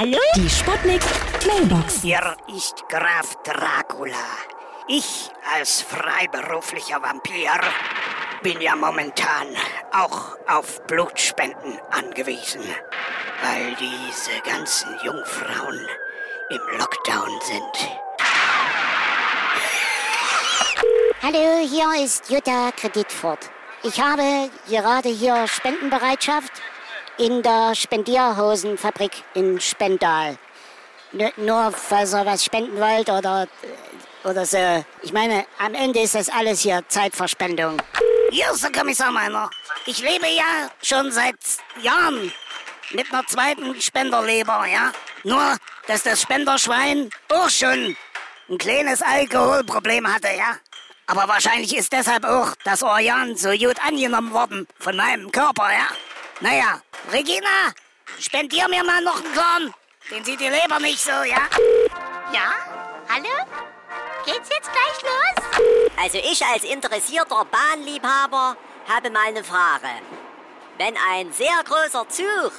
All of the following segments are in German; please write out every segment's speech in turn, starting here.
Hallo? Die Sputnik Mailbox. Hier ist Graf Dracula. Ich als freiberuflicher Vampir bin ja momentan auch auf Blutspenden angewiesen, weil diese ganzen Jungfrauen im Lockdown sind. Hallo, hier ist Jutta Kreditfort. Ich habe gerade hier Spendenbereitschaft in der Spendierhosenfabrik in Spendal. Nur, falls ihr was spenden wollt oder, oder so. Ich meine, am Ende ist das alles hier Zeitverspendung. Hier ist der Kommissar Meiner. Ich lebe ja schon seit Jahren mit einer zweiten Spenderleber, ja? Nur, dass das Spenderschwein auch schon ein kleines Alkoholproblem hatte, ja? Aber wahrscheinlich ist deshalb auch das Organ so gut angenommen worden von meinem Körper, ja? Naja, Regina, spendier mir mal noch einen Korn. Den sieht die Leber nicht so, ja? Ja? Hallo? Geht's jetzt gleich los? Also ich als interessierter Bahnliebhaber habe mal eine Frage. Wenn ein sehr großer Zug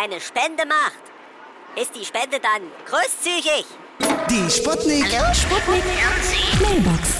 eine Spende macht, ist die Spende dann großzügig? Die Sputnik. Sputnik Mailbox.